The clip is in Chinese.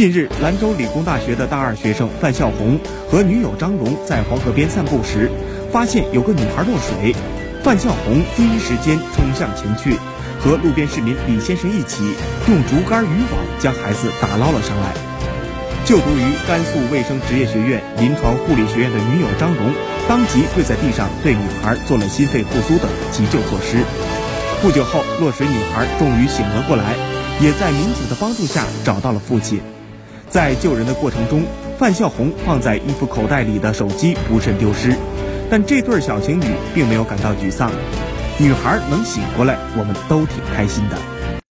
近日，兰州理工大学的大二学生范笑红和女友张蓉在黄河边散步时，发现有个女孩落水。范笑红第一时间冲向前去，和路边市民李先生一起用竹竿渔网将孩子打捞了上来。就读于甘肃卫生职业学院临床护理学院的女友张蓉，当即跪在地上对女孩做了心肺复苏等急救措施。不久后，落水女孩终于醒了过来，也在民警的帮助下找到了父亲。在救人的过程中，范笑红放在衣服口袋里的手机不慎丢失，但这对小情侣并没有感到沮丧。女孩能醒过来，我们都挺开心的。